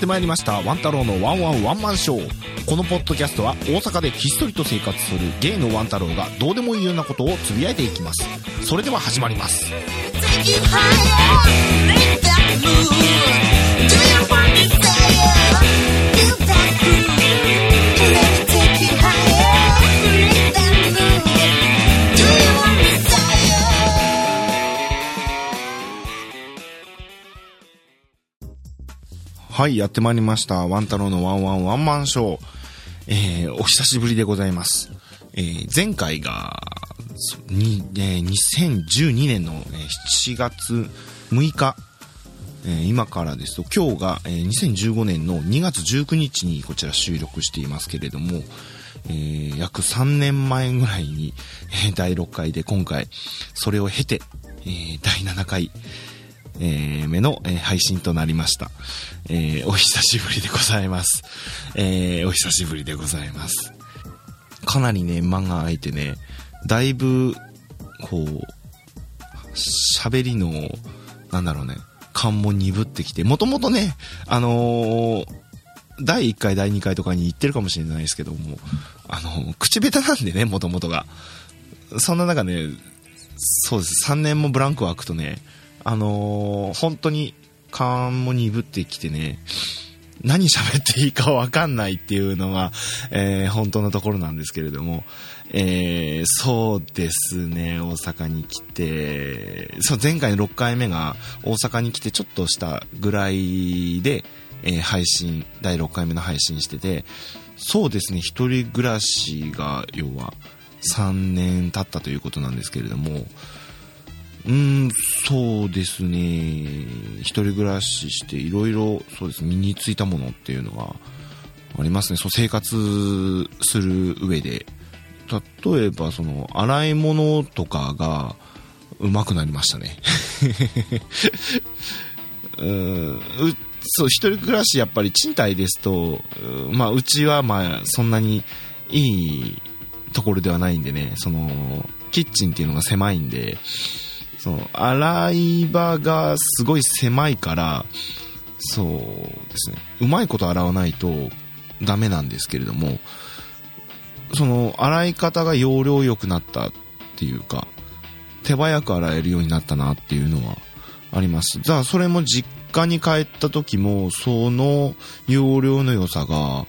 ってまいりました。ワン太郎のワンワンワンマンショー。このポッドキャストは大阪でひっそりと生活するゲイのワン太郎がどうでもいいようなことをつぶやいていきます。それでは始まります。はいやってまいりました。ワン太郎のワンワンワンマンショー。えー、お久しぶりでございます。えー、前回がに、えー、2012年のえ7月6日え今からですと今日が、え2015年の2月19日にこちら収録していますけれども、えー約3年前ぐらいに、え第6回で今回それを経て、えー第7回、えー目の、えー配信となりました、えーお久しぶりでございます、えーお久しぶりでございます。かなりね間が空いてねだいぶこう喋りのなんだろうね感も鈍ってきてもともとねあのー第1回第2回とかに言ってるかもしれないですけどもあの口下手なんでねもともとが。そんな中ねそうです。3年もブランク空くとねあのー本当に勘も鈍ってきてね何喋っていいか分かんないっていうのが、えー本当のところなんですけれども、えーそうですね、大阪に来て、そう、前回の6回目が大阪に来てちょっとしたぐらいで、えー配信、第6回目の配信してて、そうですね、一人暮らしが、要は、3年経ったということなんですけれども、うん、そうですね。一人暮らしして、いろいろ、そうです、身についたものっていうのがありますね。そう、生活する上で。例えば、その、洗い物とかが、うまくなりましたね。うん、そう、一人暮らし、やっぱり賃貸ですと、まあ、うちは、まあ、そんなにいいところではないんでね、その、キッチンっていうのが狭いんで、その洗い場がすごい狭いからそうですね。うまいこと洗わないとダメなんですけれどもその洗い方が容量良くなったっていうか手早く洗えるようになったなっていうのはあります。じゃあそれも実家に帰った時もその容量の良さが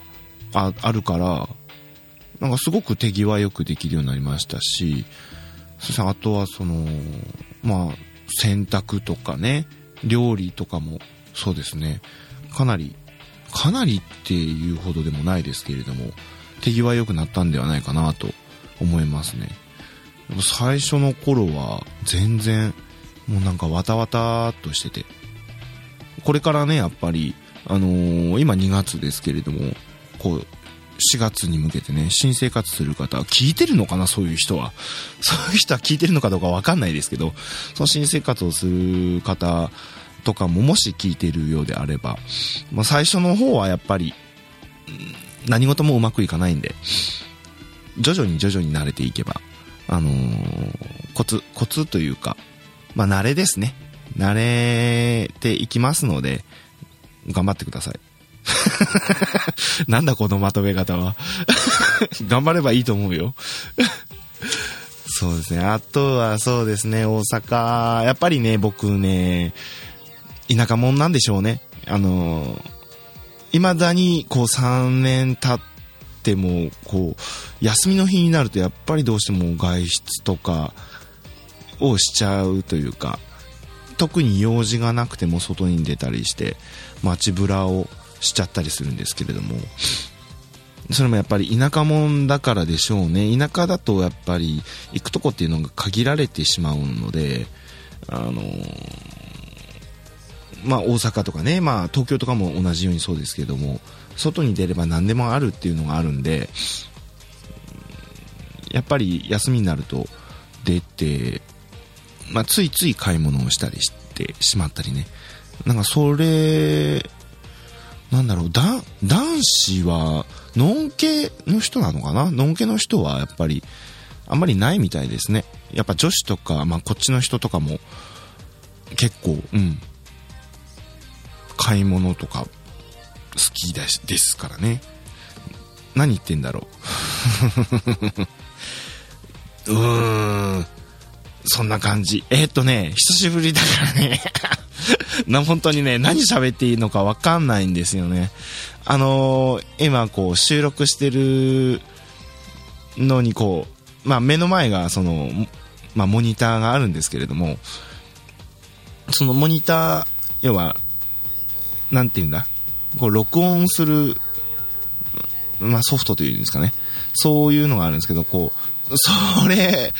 あるからなんかすごく手際よくできるようになりましたしそしてあとはその、まあ、洗濯とかね、料理とかもそうですね、かなり、かなりっていうほどでもないですけれども、手際良くなったんではないかなと思いますね。最初の頃は全然、もうなんかわたわたっとしてて、これからね、やっぱり、あのー今2月ですけれども、こう、4月に向けてね、新生活する方、聞いてるのかな、そういう人は。そういう人は聞いてるのかどうかわかんないですけど、その新生活をする方とかももし聞いてるようであれば、まあ、最初の方はやっぱり、何事もうまくいかないんで、徐々に徐々に慣れていけば、あのーコツ、コツというか、まあ、慣れですね。慣れていきますので、頑張ってください。なんだこのまとめ方は。頑張ればいいと思うよ。そうですね。あとはそうですね、大阪。やっぱりね、僕ね、田舎者なんでしょうね。あの、未だにこう3年経っても、こう、休みの日になるとやっぱりどうしても外出とかをしちゃうというか、特に用事がなくても外に出たりして、街ぶらをしちゃったりするんですけれども、それもやっぱり田舎者だからでしょうね。田舎だとやっぱり行くとこっていうのが限られてしまうので、あのまあ大阪とかね、まあ東京とかも同じようにそうですけども、外に出れば何でもあるっていうのがあるんで、やっぱり休みになると出て、まあついつい買い物をしたりしてしまったりね。なんかそれ、なんだろう、だ男子は、のんけの人なのかな？のんけの人はやっぱり、あんまりないみたいですね。やっぱ女子とか、まあこっちの人とかも、結構、うん。買い物とか、好きだしですからね。何言ってんだろう。うーん。そんな感じ。えーっとね、久しぶりだからね。な、本当にね、何喋っていいのかわかんないんですよね。あのー今こう収録してるのにこう、まあ目の前がその、まあモニターがあるんですけれども、そのモニター、要は、なんて言うんだ？こう録音する、まあソフトというんですかね。そういうのがあるんですけど、こう、それ、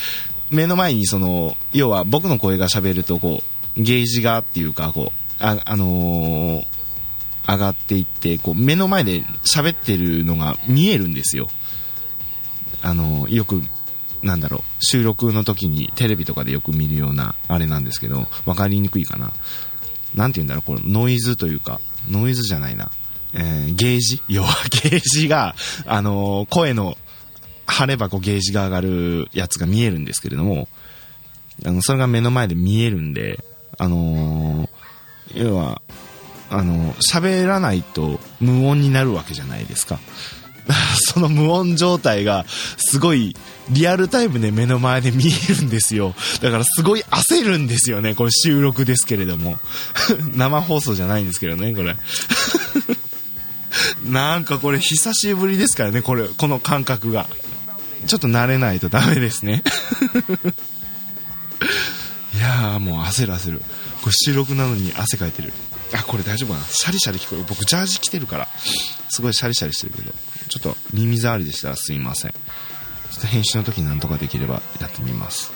目の前にその、要は僕の声が喋ると、こう、ゲージがっていうか、こう、あ、あのー上がっていって、こう、目の前で喋ってるのが見えるんですよ。あのーよく、なんだろう、収録の時にテレビとかでよく見るような、あれなんですけど、わかりにくいかな。なんて言うんだろう、このノイズというか、ノイズじゃないな。えーゲージ？要はゲージが、あの声の、張ればこうゲージが上がるやつが見えるんですけれども、あの、それが目の前で見えるんで、あのー要は、あの、喋らないと無音になるわけじゃないですか。その無音状態がすごいリアルタイムで目の前で見えるんですよ。だからすごい焦るんですよね。これ収録ですけれども。生放送じゃないんですけどね、これ。なんかこれ久しぶりですからね、これ、この感覚が。ちょっと慣れないとダメですね。いやーもう焦る焦る。これ収録なのに汗かいてる。あ、これ大丈夫かなシャリシャリ聞こえる。僕ジャージ着てるから。すごいシャリシャリしてるけど。ちょっと耳障りでしたらすいません。ちょっと編集の時になんとかできればやってみます。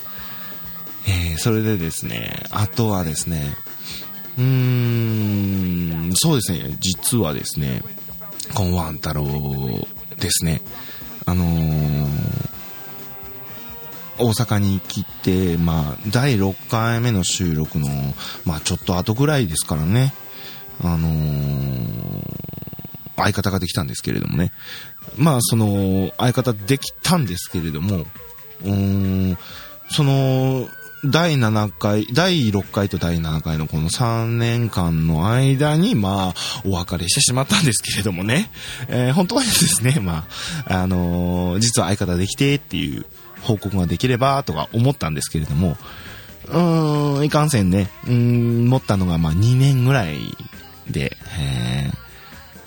えー、それでですね、あとはですね、うーん、そうですね、実はですね、このワン太郎ですね、あのー大阪に来て、まあ、第6回目の収録の、まあ、ちょっと後ぐらいですからね、あのー相方ができたんですけれどもね。まあ、その、相方できたんですけれども、うん、その、第7回、第6回と第7回のこの3年間の間に、まあ、お別れしてしまったんですけれどもね。えー本当はですね、まあ、あのー実は相方できてっていう報告ができればとか思ったんですけれども、うーん、いかんせんね、うん、持ったのがまあ2年ぐらいで、えー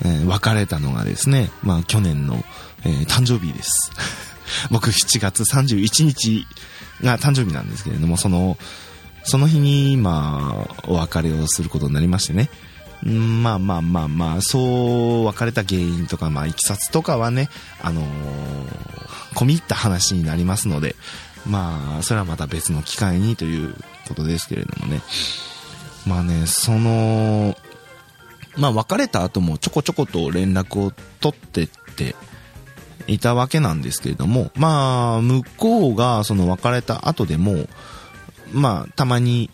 えー別れたのがですね、まあ去年の、えー誕生日です。僕7月31日が誕生日なんですけれども、その、その日に、まあ、お別れをすることになりましてね。うんまあまあまあまあ、そう別れた原因とか、まあ、いきさつとかはね、あのー込み入った話になりますので、まあ、それはまた別の機会にということですけれどもね。まあね、その、まあ別れた後もちょこちょこと連絡を取ってっていたわけなんですけれども、まあ向こうがその別れた後でも、まあたまに、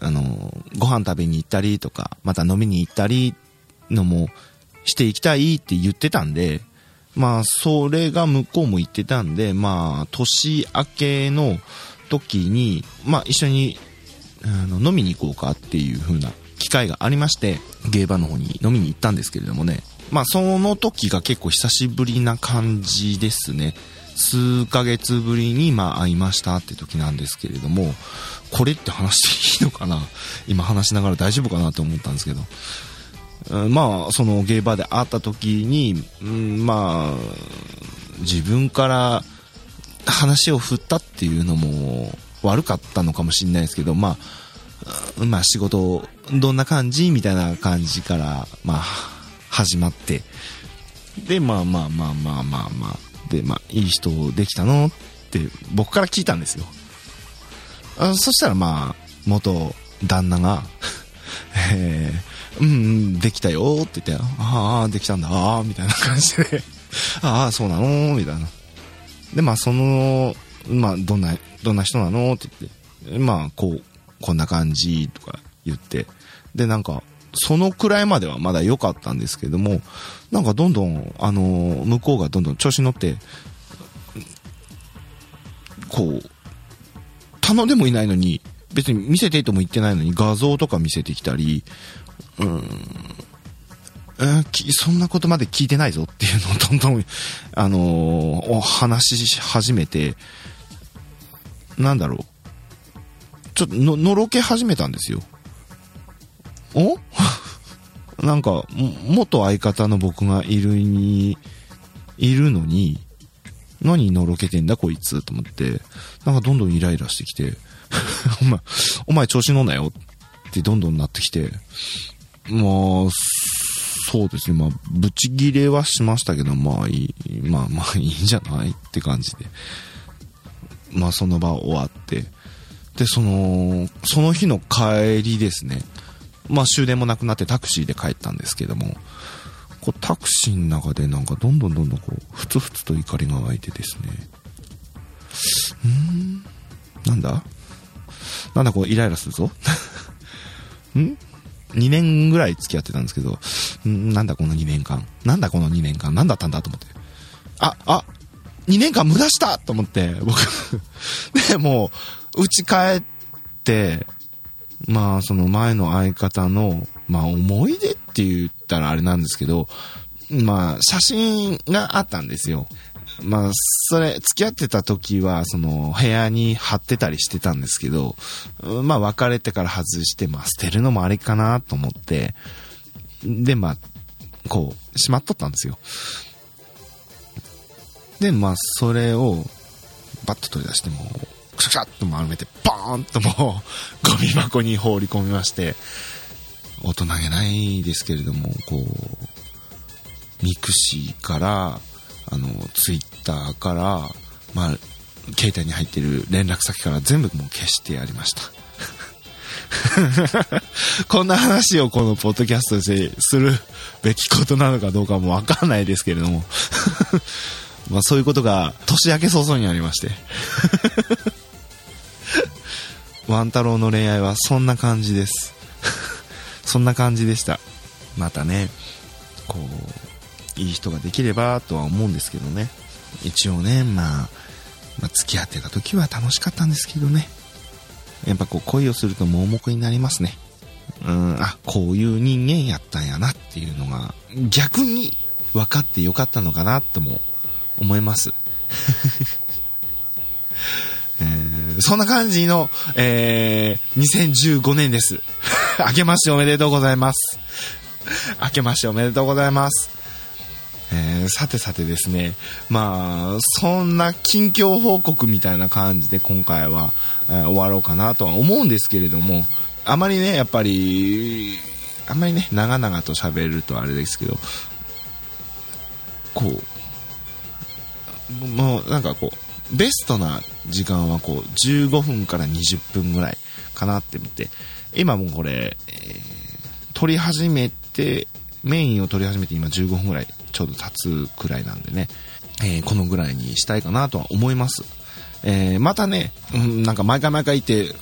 あの、ご飯食べに行ったりとか、また飲みに行ったりのもしていきたいって言ってたんで、まあそれが向こうも言ってたんで、まあ年明けの時に、まあ一緒にあの飲みに行こうかっていう風な機会がありまして、ゲーバーの方に飲みに行ったんですけれどもね。まあその時が結構久しぶりな感じですね。数ヶ月ぶりにま会いましたって時なんですけれども、これって話していいのかな？今話しながら大丈夫かなと思ったんですけど。うんまあそのゲーバーで会った時に、うんまあ自分から話を振ったっていうのも悪かったのかもしれないですけど、まあ、まあ仕事どんな感じ？みたいな感じから、まあ、始まって、で、まあまあまあまあまあまあ、で、まあ、いい人できたの？って僕から聞いたんですよ。あそしたらまあ、元旦那が、えー、うんうん、できたよ。って言って、ああ、できたんだ、ああ、みたいな感じで、ああ、そうなの？みたいな。で、まあ、その、まあ、どんな、どんな人なの？って言って、まあ、こう、こんな感じとか言って、で、なんか、そのくらいまではまだ良かったんですけども、なんかどんどん、あの、向こうがどんどん調子に乗って、こう、頼んでもいないのに、別に見せてとも言ってないのに画像とか見せてきたり、うん、えーそんなことまで聞いてないぞっていうのを どんどん、あのー話しし始めて、なんだろう。ちょっとの、のろけ始めたんですよ。お？なんか、元相方の僕がいるに、いるのに、何のろけてんだこいつ？と思って、なんかどんどんイライラしてきて、お前、お前調子乗んなよってどんどんなってきて、まあ、そうですね、まあ、ブチギレはしましたけど、まあいい、まあまあいいんじゃないって感じで。まあその場終わって。で、その、その日の帰りですね。まあ終電もなくなってタクシーで帰ったんですけども、こうタクシーの中でなんかどんどんどんどんこう、ふつふつと怒りが湧いてですね。うん？なんだ？なんだこうイライラするぞ？ん ?2 年ぐらい付き合ってたんですけど、ん？なんだこの2年間？なんだこの2年間？なんだったんだと思って。あ、あ、2年間無駄したと思って、僕。で、もう、家帰って、まあ、その前の相方の、まあ、思い出って言ったらあれなんですけど、まあ、写真があったんですよ。まあ、それ、付き合ってた時は、その、部屋に貼ってたりしてたんですけど、まあ、別れてから外して、まあ、捨てるのもあれかなと思って、で、まあ、こう、しまっとったんですよ。で、まあ、それを、バッと取り出して、もう、くしゃくしゃっと丸めて、バーンともう、ゴミ箱に放り込みまして、大人げないですけれども、こう、ミクシーから、あの、ツイッターから、まあ、携帯に入ってる連絡先から全部もう消してやりました。こんな話をこのポッドキャストでするべきことなのかどうかもわかんないですけれども。まあそういうことが年明け早々にありまして。ワン太郎の恋愛はそんな感じです。そんな感じでした。またね、こう、いい人ができればとは思うんですけどね。一応ね、まあ、まあ、付き合ってた時は楽しかったんですけどね。やっぱこう恋をすると盲目になりますね。うん、あ、こういう人間やったんやなっていうのが、逆に分かってよかったのかなとも思います。そんな感じの、えー2015年です。明けましておめでとうございます。明けましておめでとうございます。えーさてさてですね、まあ、そんな近況報告みたいな感じで今回は、えー終わろうかなとは思うんですけれども、あまりね、やっぱり、あんまりね、長々と喋るとあれですけど、こう、もうなんかこう、ベストな時間はこう、15分から20分ぐらいかなって見て、今もこれ、えー撮り始めて、メインを撮り始めて今15分ぐらいちょうど経つくらいなんでね、えーこのぐらいにしたいかなとは思います。えーまたね、うん、なんか毎回毎回言って、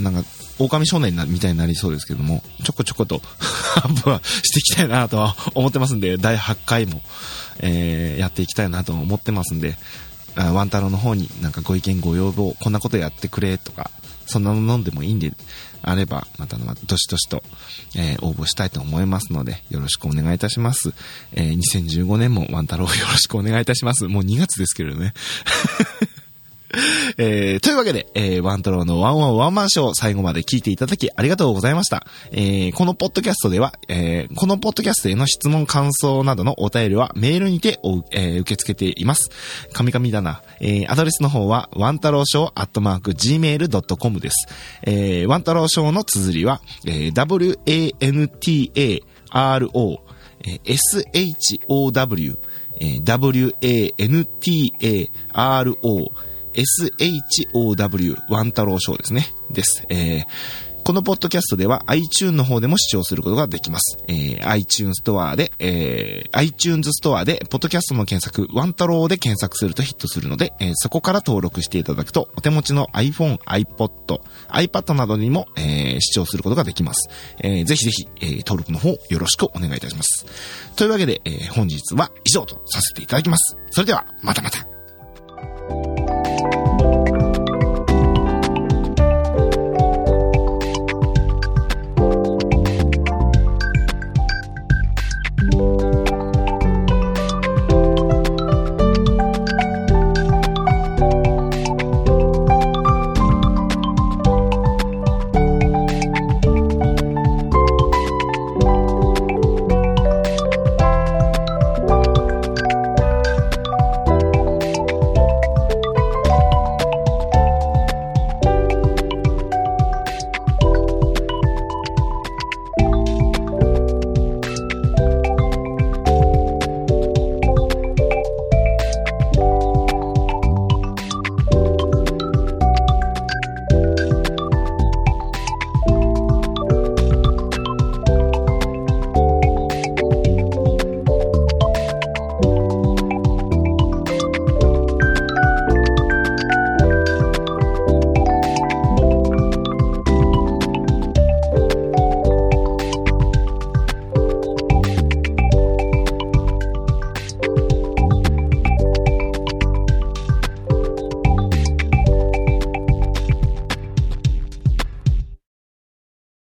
なんか、狼少年みたいになりそうですけども、ちょこちょこと アップはしていきたいなとは思ってますんで、第8回も、えーやっていきたいなと思ってますんで、あワン太郎の方になんかご意見ご要望、こんなことやってくれとか、そんなの飲んでもいいんで、あれば、また、ま、どしどしと、えー応募したいと思いますので、よろしくお願いいたします。えー2015年もワン太郎よろしくお願いいたします。もう2月ですけれどね。えーというわけで、えーワン太郎のワンワンワンマンショー最後まで聞いていただきありがとうございました。えーこのポッドキャストでは、えーこのポッドキャストへの質問、感想などのお便りはメールにてお、えー受け付けています。噛み噛みだな。えーアドレスの方は、ワンタローショーアットマーク gmail.com です。えーワンタローショーの綴りは、えー wantaro、show、wantaro、SHOW、ワンタローショーですね。です。えーこのポッドキャストでは iTunes の方でも視聴することができます。えー iTunes ストアで、えー iTunes ストアで、ポッドキャストの検索、ワンタローで検索するとヒットするので、えーそこから登録していただくと、お手持ちの iPhone、iPod、iPad などにも、えー視聴することができます。えーぜひぜひ、えー登録の方よろしくお願いいたします。というわけで、えー本日は以上とさせていただきます。それでは、またまた。